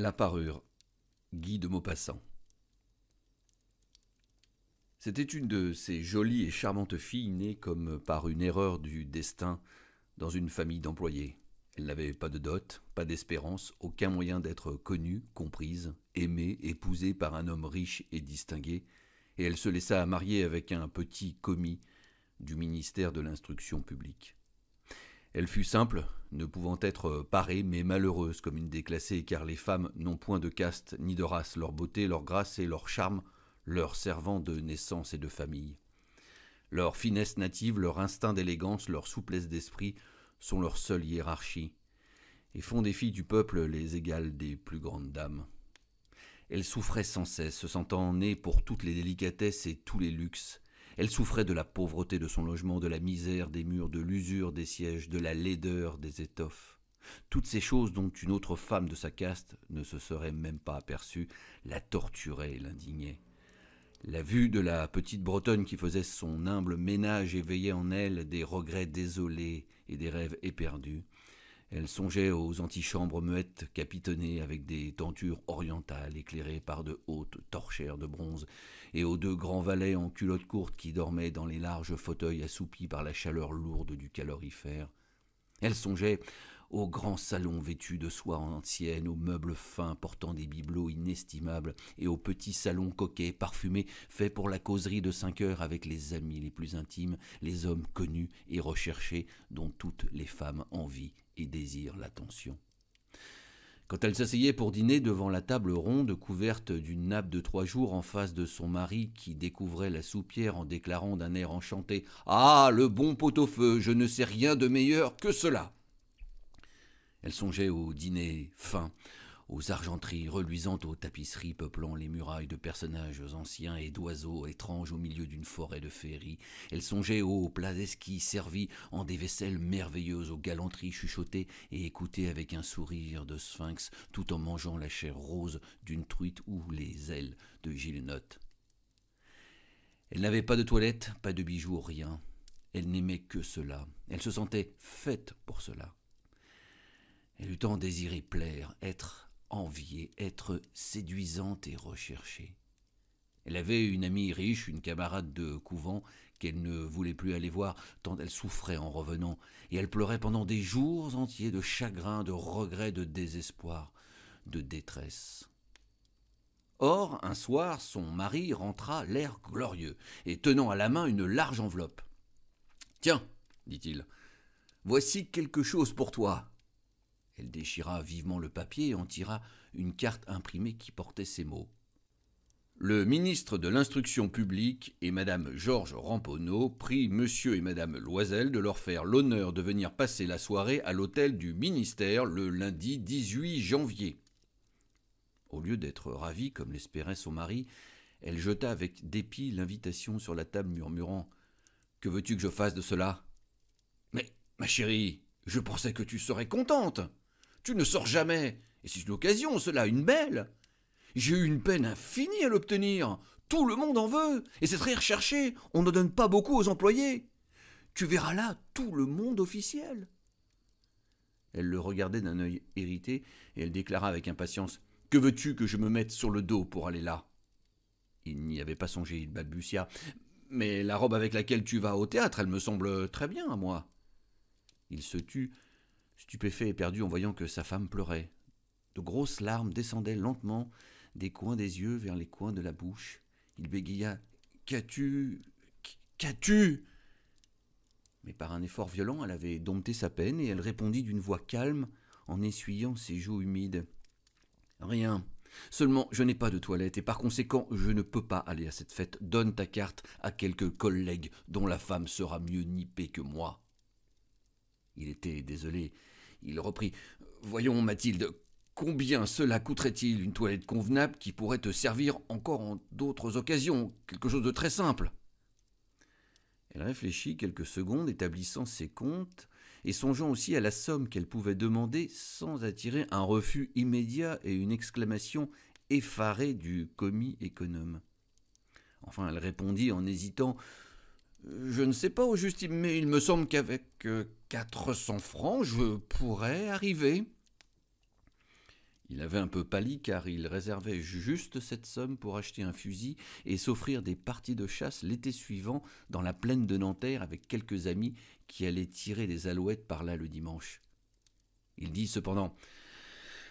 La parure. Guy de Maupassant. C'était une de ces jolies et charmantes filles nées comme par une erreur du destin dans une famille d'employés. Elle n'avait pas de dot, pas d'espérance, aucun moyen d'être connue, comprise, aimée, épousée par un homme riche et distingué, et elle se laissa marier avec un petit commis du ministère de l'instruction publique. Elle fut simple, ne pouvant être parée, mais malheureuse comme une déclassée, car les femmes n'ont point de caste ni de race, leur beauté, leur grâce et leur charme leur servant de naissance et de famille. Leur finesse native, leur instinct d'élégance, leur souplesse d'esprit sont leur seule hiérarchie, et font des filles du peuple les égales des plus grandes dames. Elle souffrait sans cesse, se sentant née pour toutes les délicatesses et tous les luxes, elle souffrait de la pauvreté de son logement, de la misère des murs, de l'usure des sièges, de la laideur des étoffes. Toutes ces choses dont une autre femme de sa caste ne se serait même pas aperçue la torturaient et l'indignaient. La vue de la petite Bretonne qui faisait son humble ménage éveillait en elle des regrets désolés et des rêves éperdus. Elle songeait aux antichambres muettes capitonnées avec des tentures orientales éclairées par de hautes torchères de bronze, et aux deux grands valets en culottes courtes qui dormaient dans les larges fauteuils assoupis par la chaleur lourde du calorifère. Elle songeait aux grands salons vêtus de soie ancienne, aux meubles fins portant des bibelots inestimables, et aux petits salons coquets, parfumés, faits pour la causerie de cinq heures avec les amis les plus intimes, les hommes connus et recherchés, dont toutes les femmes envient et l'attention. Quand elle s'asseyait pour dîner devant la table ronde couverte d'une nappe de trois jours en face de son mari qui découvrait la soupière en déclarant d'un air enchanté Ah, le bon pot-au-feu, je ne sais rien de meilleur que cela. Elle songeait au dîner fin, aux argenteries reluisantes aux tapisseries peuplant les murailles de personnages anciens et d'oiseaux étranges au milieu d'une forêt de féerie. Elle songeait aux plats esquis servis en des vaisselles merveilleuses, aux galanteries chuchotées et écoutées avec un sourire de sphinx, tout en mangeant la chair rose d'une truite ou les ailes de Gilenotte. Elle n'avait pas de toilette, pas de bijoux, rien. Elle n'aimait que cela. Elle se sentait faite pour cela. Elle eut tant désiré plaire, être enviée, être séduisante et recherchée. Elle avait une amie riche, une camarade de couvent, qu'elle ne voulait plus aller voir, tant elle souffrait en revenant, et elle pleurait pendant des jours entiers de chagrin, de regret, de désespoir, de détresse. Or, un soir, son mari rentra l'air glorieux, et tenant à la main une large enveloppe. Tiens, dit-il, voici quelque chose pour toi. Elle déchira vivement le papier et en tira une carte imprimée qui portait ces mots. Le ministre de l'Instruction publique et Madame Georges Ramponneau prient Monsieur et Madame Loisel de leur faire l'honneur de venir passer la soirée à l'hôtel du ministère le lundi 18 janvier. Au lieu d'être ravie, comme l'espérait son mari, elle jeta avec dépit l'invitation sur la table, murmurant Que veux-tu que je fasse de cela Mais, ma chérie, je pensais que tu serais contente. Tu ne sors jamais. Et c'est une occasion, cela, une belle. J'ai eu une peine infinie à l'obtenir. Tout le monde en veut. Et c'est très recherché. On ne donne pas beaucoup aux employés. Tu verras là tout le monde officiel. Elle le regardait d'un œil irrité, et elle déclara avec impatience. Que veux-tu que je me mette sur le dos pour aller là? Il n'y avait pas songé, il balbutia. Mais la robe avec laquelle tu vas au théâtre, elle me semble très bien à moi. Il se tut, stupéfait et perdu en voyant que sa femme pleurait. De grosses larmes descendaient lentement des coins des yeux vers les coins de la bouche. Il bégaya Qu'as-tu Qu'as-tu? Mais par un effort violent, elle avait dompté sa peine et elle répondit d'une voix calme en essuyant ses joues humides. Rien. Seulement, je n'ai pas de toilette et par conséquent, je ne peux pas aller à cette fête. Donne ta carte à quelques collègues dont la femme sera mieux nippée que moi. Il était désolé. Il reprit. Voyons, Mathilde, combien cela coûterait-il une toilette convenable qui pourrait te servir encore en d'autres occasions, quelque chose de très simple Elle réfléchit quelques secondes, établissant ses comptes, et songeant aussi à la somme qu'elle pouvait demander sans attirer un refus immédiat et une exclamation effarée du commis économe. Enfin, elle répondit en hésitant je ne sais pas au juste, mais il me semble qu'avec euh, quatre cents francs, je pourrais arriver. Il avait un peu pâli car il réservait juste cette somme pour acheter un fusil et s'offrir des parties de chasse l'été suivant dans la plaine de Nanterre avec quelques amis qui allaient tirer des alouettes par là le dimanche. Il dit cependant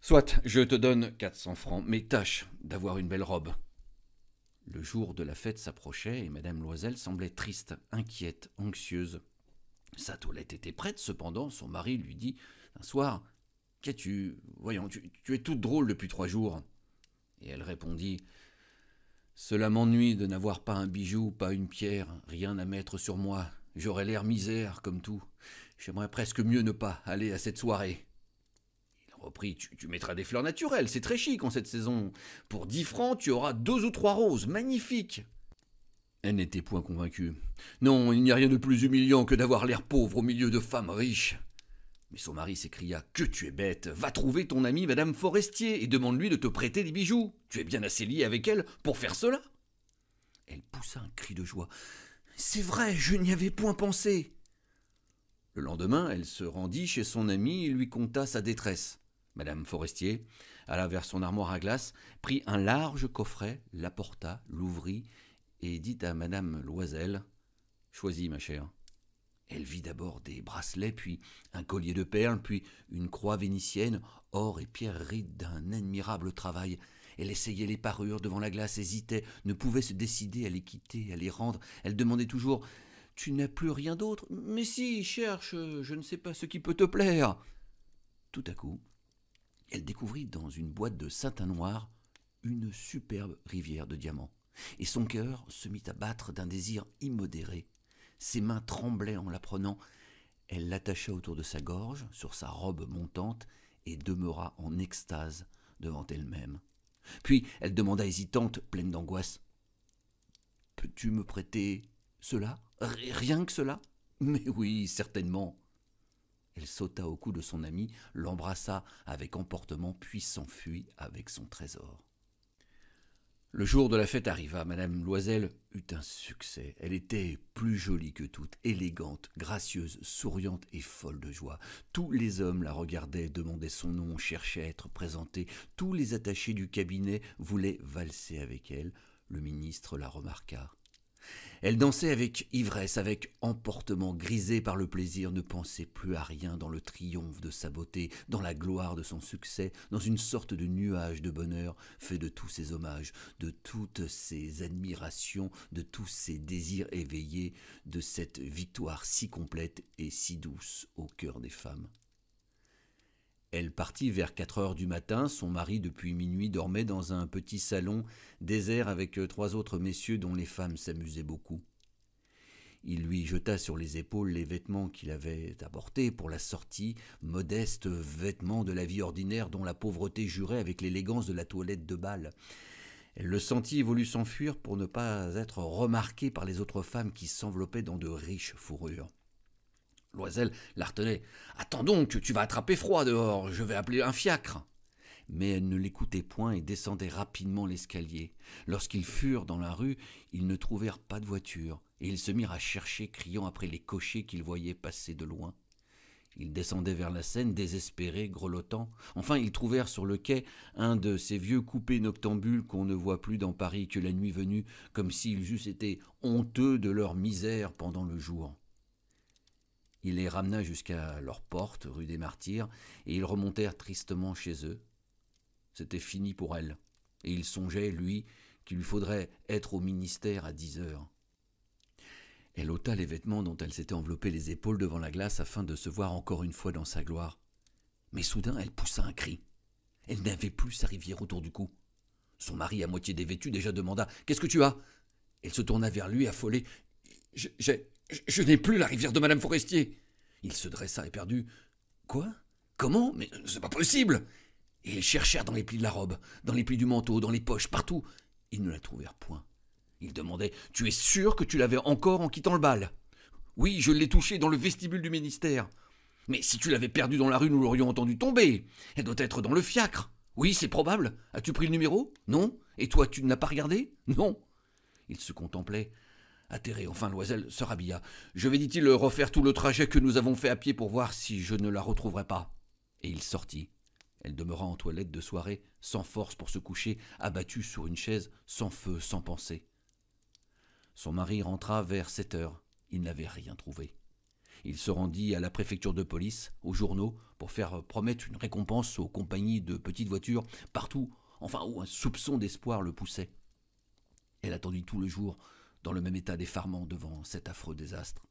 Soit, je te donne quatre cents francs, mais tâche d'avoir une belle robe. Le jour de la fête s'approchait et madame Loisel semblait triste, inquiète, anxieuse. Sa toilette était prête, cependant, son mari lui dit un soir Qu'as-tu Voyons, tu, es toute drôle depuis trois jours. Et elle répondit Cela m'ennuie de n'avoir pas un bijou, pas une pierre, rien à mettre sur moi. J'aurais l'air misère, comme tout. J'aimerais presque mieux ne pas aller à cette soirée. Tu mettras des fleurs naturelles, c'est très chic en cette saison. Pour dix francs, tu auras deux ou trois roses, magnifiques. Elle n'était point convaincue. Non, il n'y a rien de plus humiliant que d'avoir l'air pauvre au milieu de femmes riches. Mais son mari s'écria Que tu es bête Va trouver ton amie Madame Forestier et demande-lui de te prêter des bijoux. Tu es bien assez lié avec elle pour faire cela. Elle poussa un cri de joie. C'est vrai, je n'y avais point pensé. Le lendemain, elle se rendit chez son amie et lui conta sa détresse. Madame Forestier alla vers son armoire à glace, prit un large coffret, l'apporta, l'ouvrit et dit à Madame Loisel Choisis, ma chère. Elle vit d'abord des bracelets, puis un collier de perles, puis une croix vénitienne, or et pierreries d'un admirable travail. Elle essayait les parures devant la glace, hésitait, ne pouvait se décider à les quitter, à les rendre. Elle demandait toujours Tu n'as plus rien d'autre? Mais si, cherche, je ne sais pas ce qui peut te plaire. Tout à coup, elle découvrit dans une boîte de satin noir une superbe rivière de diamants, et son cœur se mit à battre d'un désir immodéré. Ses mains tremblaient en la prenant. Elle l'attacha autour de sa gorge, sur sa robe montante, et demeura en extase devant elle-même. Puis elle demanda hésitante, pleine d'angoisse. Peux-tu me prêter cela? Rien que cela? Mais oui, certainement. Elle sauta au cou de son ami, l'embrassa avec emportement, puis s'enfuit avec son trésor. Le jour de la fête arriva. Madame Loisel eut un succès. Elle était plus jolie que toutes, élégante, gracieuse, souriante et folle de joie. Tous les hommes la regardaient, demandaient son nom, cherchaient à être présentés. Tous les attachés du cabinet voulaient valser avec elle. Le ministre la remarqua. Elle dansait avec ivresse, avec emportement, grisée par le plaisir, ne pensait plus à rien dans le triomphe de sa beauté, dans la gloire de son succès, dans une sorte de nuage de bonheur fait de tous ses hommages, de toutes ses admirations, de tous ses désirs éveillés, de cette victoire si complète et si douce au cœur des femmes. Elle partit vers quatre heures du matin, son mari depuis minuit dormait dans un petit salon désert avec trois autres messieurs dont les femmes s'amusaient beaucoup. Il lui jeta sur les épaules les vêtements qu'il avait apportés pour la sortie, modestes vêtements de la vie ordinaire dont la pauvreté jurait avec l'élégance de la toilette de bal. Elle le sentit et voulut s'enfuir pour ne pas être remarquée par les autres femmes qui s'enveloppaient dans de riches fourrures. Loisel la retenait. Attends donc, tu vas attraper froid dehors, je vais appeler un fiacre. Mais elle ne l'écoutait point et descendait rapidement l'escalier. Lorsqu'ils furent dans la rue, ils ne trouvèrent pas de voiture, et ils se mirent à chercher, criant après les cochers qu'ils voyaient passer de loin. Ils descendaient vers la Seine, désespérés, grelottants. Enfin, ils trouvèrent sur le quai un de ces vieux coupés noctambules qu'on ne voit plus dans Paris que la nuit venue, comme s'ils eussent été honteux de leur misère pendant le jour. Il les ramena jusqu'à leur porte, rue des Martyrs, et ils remontèrent tristement chez eux. C'était fini pour elle, et il songeait, lui, qu'il lui faudrait être au ministère à dix heures. Elle ôta les vêtements dont elle s'était enveloppée les épaules devant la glace afin de se voir encore une fois dans sa gloire. Mais soudain elle poussa un cri. Elle n'avait plus sa rivière autour du cou. Son mari, à moitié dévêtu, déjà demanda Qu'est-ce que tu as? Elle se tourna vers lui, affolée. J'ai je, n'ai plus la rivière de Madame Forestier. Il se dressa éperdu. Quoi? Comment? Mais c'est pas possible Et ils cherchèrent dans les plis de la robe, dans les plis du manteau, dans les poches, partout. Ils ne la trouvèrent point. Ils demandaient Tu es sûr que tu l'avais encore en quittant le bal? Oui, je l'ai touchée dans le vestibule du ministère. Mais si tu l'avais perdue dans la rue, nous l'aurions entendue tomber. Elle doit être dans le fiacre. Oui, c'est probable. As-tu pris le numéro? Non. Et toi, tu ne l'as pas regardé Non. Il se contemplait. Atterré, enfin Loisel se rhabilla. Je vais, dit-il, refaire tout le trajet que nous avons fait à pied pour voir si je ne la retrouverai pas. Et il sortit. Elle demeura en toilette de soirée, sans force pour se coucher, abattue sur une chaise, sans feu, sans pensée. Son mari rentra vers sept heures. Il n'avait rien trouvé. Il se rendit à la préfecture de police, aux journaux, pour faire promettre une récompense aux compagnies de petites voitures, partout, enfin où un soupçon d'espoir le poussait. Elle attendit tout le jour, dans le même état d'effarement devant cet affreux désastre.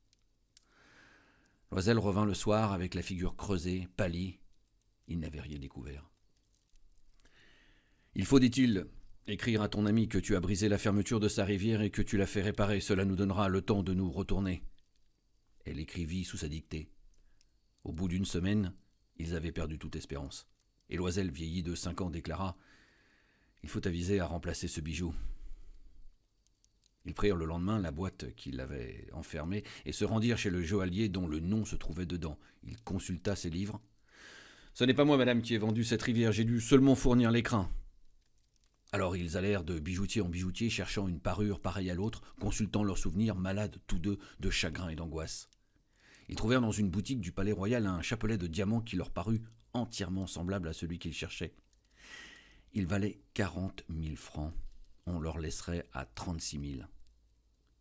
Loisel revint le soir avec la figure creusée, pâlie. Il n'avait rien découvert. Il faut, dit-il, écrire à ton ami que tu as brisé la fermeture de sa rivière et que tu l'as fait réparer. Cela nous donnera le temps de nous retourner. Elle écrivit sous sa dictée. Au bout d'une semaine, ils avaient perdu toute espérance. Et Loisel, vieilli de cinq ans, déclara Il faut aviser à remplacer ce bijou. Ils prirent le lendemain la boîte qu'il avait enfermée et se rendirent chez le joaillier dont le nom se trouvait dedans. Il consulta ses livres. Ce n'est pas moi, madame, qui ai vendu cette rivière, j'ai dû seulement fournir l'écrin. Alors ils allèrent de bijoutier en bijoutier, cherchant une parure pareille à l'autre, consultant leurs souvenirs, malades tous deux de chagrin et d'angoisse. Ils trouvèrent dans une boutique du Palais Royal un chapelet de diamants qui leur parut entièrement semblable à celui qu'ils cherchaient. Il valait quarante mille francs. On leur laisserait à trente-six mille.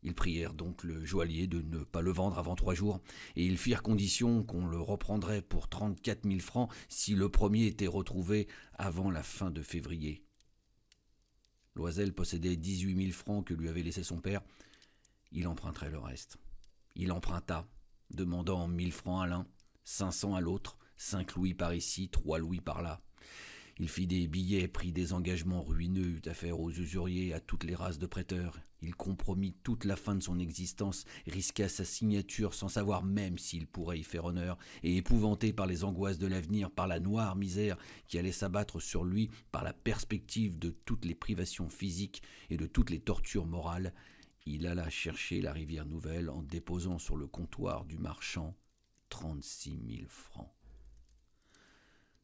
Ils prièrent donc le joaillier de ne pas le vendre avant trois jours, et ils firent condition qu'on le reprendrait pour trente-quatre mille francs si le premier était retrouvé avant la fin de février. Loisel possédait dix-huit mille francs que lui avait laissé son père. Il emprunterait le reste. Il emprunta, demandant mille francs à l'un, cinq cents à l'autre, cinq louis par ici, trois louis par là. Il fit des billets, prit des engagements ruineux, eut affaire aux usuriers, à toutes les races de prêteurs. Il compromit toute la fin de son existence, risqua sa signature sans savoir même s'il pourrait y faire honneur, et épouvanté par les angoisses de l'avenir, par la noire misère qui allait s'abattre sur lui, par la perspective de toutes les privations physiques et de toutes les tortures morales, il alla chercher la rivière nouvelle en déposant sur le comptoir du marchand trente-six mille francs.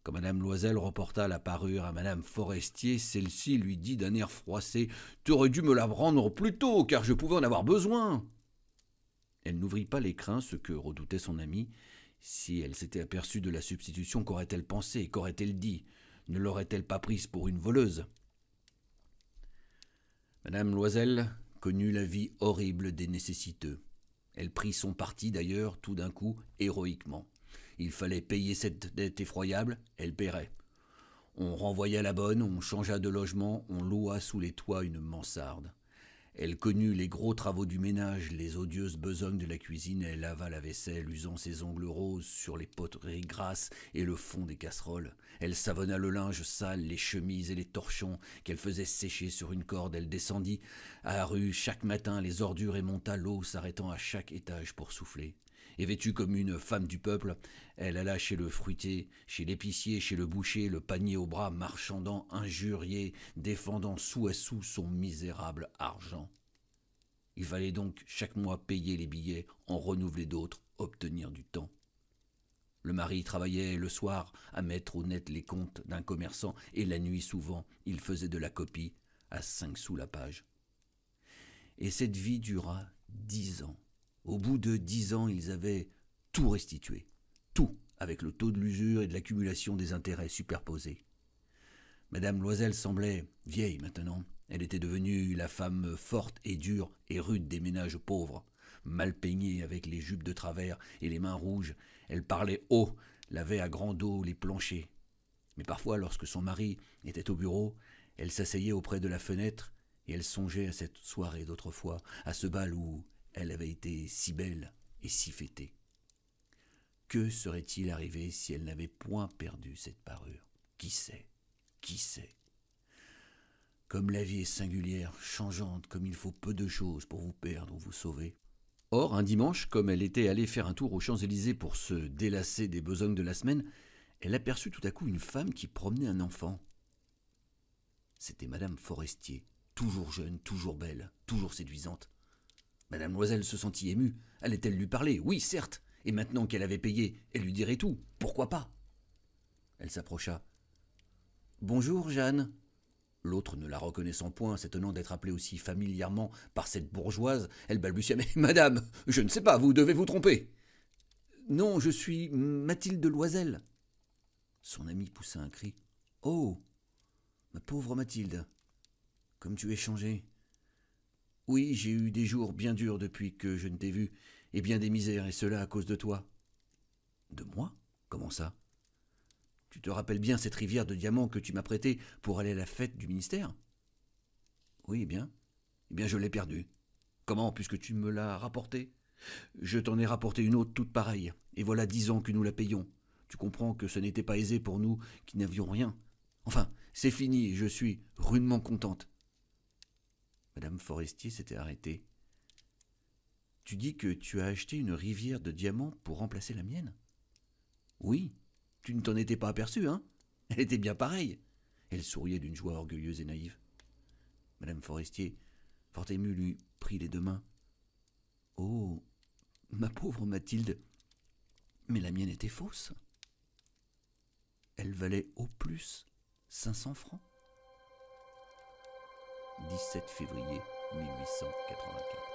Quand Madame Loisel reporta la parure à Madame Forestier, celle-ci lui dit d'un air froissé Tu aurais dû me la rendre plus tôt, car je pouvais en avoir besoin. Elle n'ouvrit pas l'écrin, ce que redoutait son ami. Si elle s'était aperçue de la substitution, qu'aurait-elle pensé Qu'aurait-elle dit? Ne l'aurait-elle pas prise pour une voleuse? Madame Loisel connut la vie horrible des nécessiteux. Elle prit son parti d'ailleurs tout d'un coup héroïquement. Il fallait payer cette dette effroyable, elle paierait. On renvoya la bonne, on changea de logement, on loua sous les toits une mansarde. Elle connut les gros travaux du ménage, les odieuses besognes de la cuisine, elle lava la vaisselle, usant ses ongles roses sur les poteries grasses et le fond des casseroles. Elle savonna le linge sale, les chemises et les torchons qu'elle faisait sécher sur une corde. Elle descendit à la rue chaque matin les ordures et monta l'eau, s'arrêtant à chaque étage pour souffler et vêtue comme une femme du peuple, elle alla chez le fruitier, chez l'épicier, chez le boucher, le panier au bras, marchandant, injurié, défendant sou à sou son misérable argent. Il fallait donc chaque mois payer les billets, en renouveler d'autres, obtenir du temps. Le mari travaillait le soir à mettre au net les comptes d'un commerçant, et la nuit souvent il faisait de la copie à cinq sous la page. Et cette vie dura dix ans. Au bout de dix ans, ils avaient tout restitué. Tout, avec le taux de l'usure et de l'accumulation des intérêts superposés. Madame Loisel semblait vieille maintenant. Elle était devenue la femme forte et dure et rude des ménages pauvres. Mal peignée avec les jupes de travers et les mains rouges, elle parlait haut, lavait à grand dos les planchers. Mais parfois, lorsque son mari était au bureau, elle s'asseyait auprès de la fenêtre et elle songeait à cette soirée d'autrefois, à ce bal où elle avait été si belle et si fêtée. Que serait-il arrivé si elle n'avait point perdu cette parure? Qui sait? Qui sait? Comme la vie est singulière, changeante, comme il faut peu de choses pour vous perdre ou vous sauver. Or, un dimanche, comme elle était allée faire un tour aux Champs-Élysées pour se délasser des besognes de la semaine, elle aperçut tout à coup une femme qui promenait un enfant. C'était Madame Forestier, toujours jeune, toujours belle, toujours séduisante. Mademoiselle se sentit émue. Allait-elle lui parler? Oui, certes. Et maintenant qu'elle avait payé, elle lui dirait tout. Pourquoi pas? Elle s'approcha. Bonjour, Jeanne. L'autre, ne la reconnaissant point, s'étonnant d'être appelée aussi familièrement par cette bourgeoise, elle balbutia Mais madame, je ne sais pas, vous devez vous tromper. Non, je suis Mathilde Loisel. Son ami poussa un cri. Oh Ma pauvre Mathilde Comme tu es changée Oui, j'ai eu des jours bien durs depuis que je ne t'ai vue, et bien des misères, et cela à cause de toi. De moi? Comment ça? Tu te rappelles bien cette rivière de diamants que tu m'as prêtée pour aller à la fête du ministère? Oui, bien. Eh bien, je l'ai perdue. Comment, puisque tu me l'as rapportée? Je t'en ai rapporté une autre toute pareille, et voilà dix ans que nous la payons. Tu comprends que ce n'était pas aisé pour nous qui n'avions rien. Enfin, c'est fini, je suis rudement contente. Madame Forestier s'était arrêtée. Tu dis que tu as acheté une rivière de diamants pour remplacer la mienne? Oui, tu ne t'en étais pas aperçu, hein? Elle était bien pareille. Elle souriait d'une joie orgueilleuse et naïve. Madame Forestier, fort émue, lui prit les deux mains. Oh, ma pauvre Mathilde, mais la mienne était fausse. Elle valait au plus 500 francs. 17 février 1884.